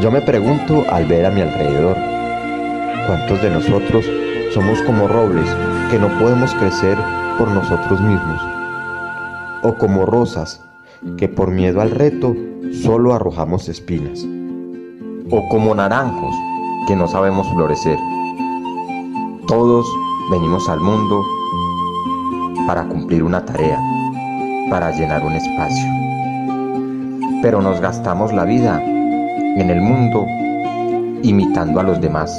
Yo me pregunto al ver a mi alrededor, ¿cuántos de nosotros somos como robles que no podemos crecer por nosotros mismos? ¿O como rosas que por miedo al reto solo arrojamos espinas? ¿O como naranjos que no sabemos florecer? Todos venimos al mundo para cumplir una tarea, para llenar un espacio. Pero nos gastamos la vida en el mundo imitando a los demás.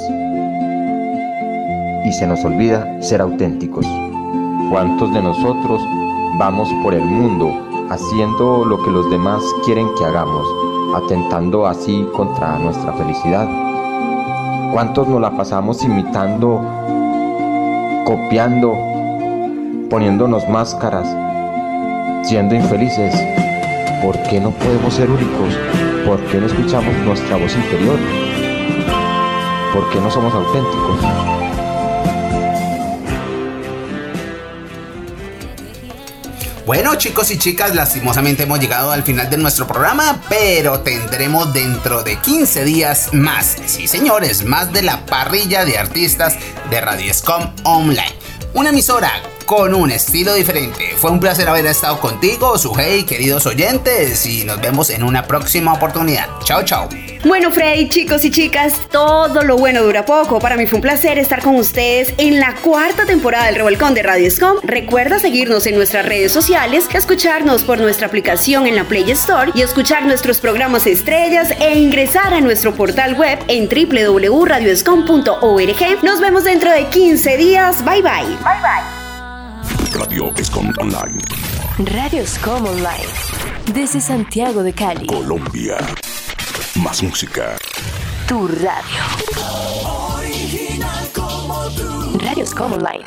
Y se nos olvida ser auténticos. ¿Cuántos de nosotros vamos por el mundo haciendo lo que los demás quieren que hagamos, atentando así contra nuestra felicidad? ¿Cuántos nos la pasamos imitando, copiando, poniéndonos máscaras, siendo infelices? ¿Por qué no podemos ser únicos? ¿Por qué no escuchamos nuestra voz interior? ¿Por qué no somos auténticos? Bueno chicos y chicas, lastimosamente hemos llegado al final de nuestro programa, pero tendremos dentro de 15 días más, sí señores, más de la parrilla de artistas de Radio Escom Online. Una emisora con un estilo diferente. Fue un placer haber estado contigo, Sujei, queridos oyentes, y nos vemos en una próxima oportunidad. Chao, chao. Bueno, Frey, chicos y chicas, todo lo bueno dura poco. Para mí fue un placer estar con ustedes en la cuarta temporada del Revolcón de Radio Scom. Recuerda seguirnos en nuestras redes sociales, escucharnos por nuestra aplicación en la Play Store y escuchar nuestros programas estrellas e ingresar a nuestro portal web en www.radioscom.org. Nos vemos dentro de 15 días. Bye bye. Bye bye. Radio Escom Online. Radio Escom Online. Desde Santiago de Cali. Colombia. Más música. Tu radio. Original como tú. Radio Escom Online.